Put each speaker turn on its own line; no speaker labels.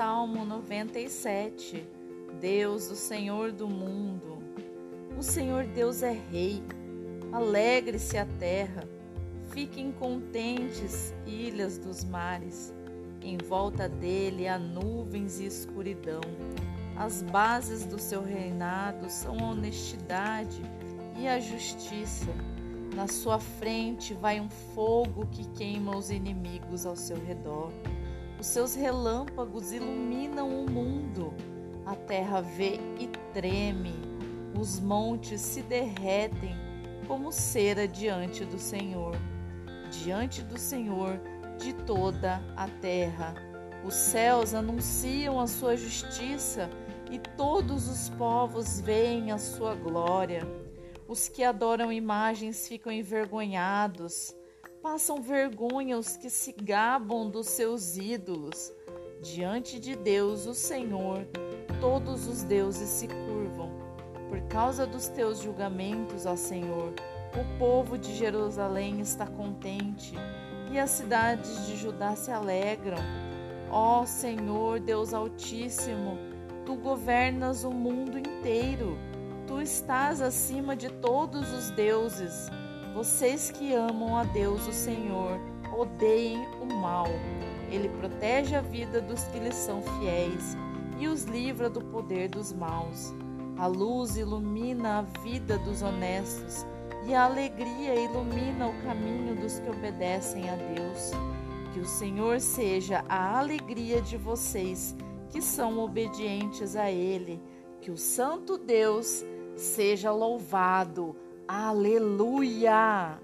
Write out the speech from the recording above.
Salmo 97. Deus, o Senhor do mundo. O Senhor Deus é Rei. Alegre-se a terra. Fiquem contentes, ilhas dos mares. Em volta dele há nuvens e escuridão. As bases do seu reinado são a honestidade e a justiça. Na sua frente vai um fogo que queima os inimigos ao seu redor. Os seus relâmpagos iluminam o mundo. A terra vê e treme. Os montes se derretem como cera diante do Senhor. Diante do Senhor de toda a terra. Os céus anunciam a sua justiça e todos os povos veem a sua glória. Os que adoram imagens ficam envergonhados Passam vergonha os que se gabam dos seus ídolos. Diante de Deus, o Senhor, todos os deuses se curvam. Por causa dos teus julgamentos, ó Senhor, o povo de Jerusalém está contente e as cidades de Judá se alegram. Ó Senhor, Deus Altíssimo, tu governas o mundo inteiro. Tu estás acima de todos os deuses. Vocês que amam a Deus, o Senhor, odeiem o mal. Ele protege a vida dos que lhe são fiéis e os livra do poder dos maus. A luz ilumina a vida dos honestos e a alegria ilumina o caminho dos que obedecem a Deus. Que o Senhor seja a alegria de vocês que são obedientes a Ele. Que o Santo Deus seja louvado. Aleluia!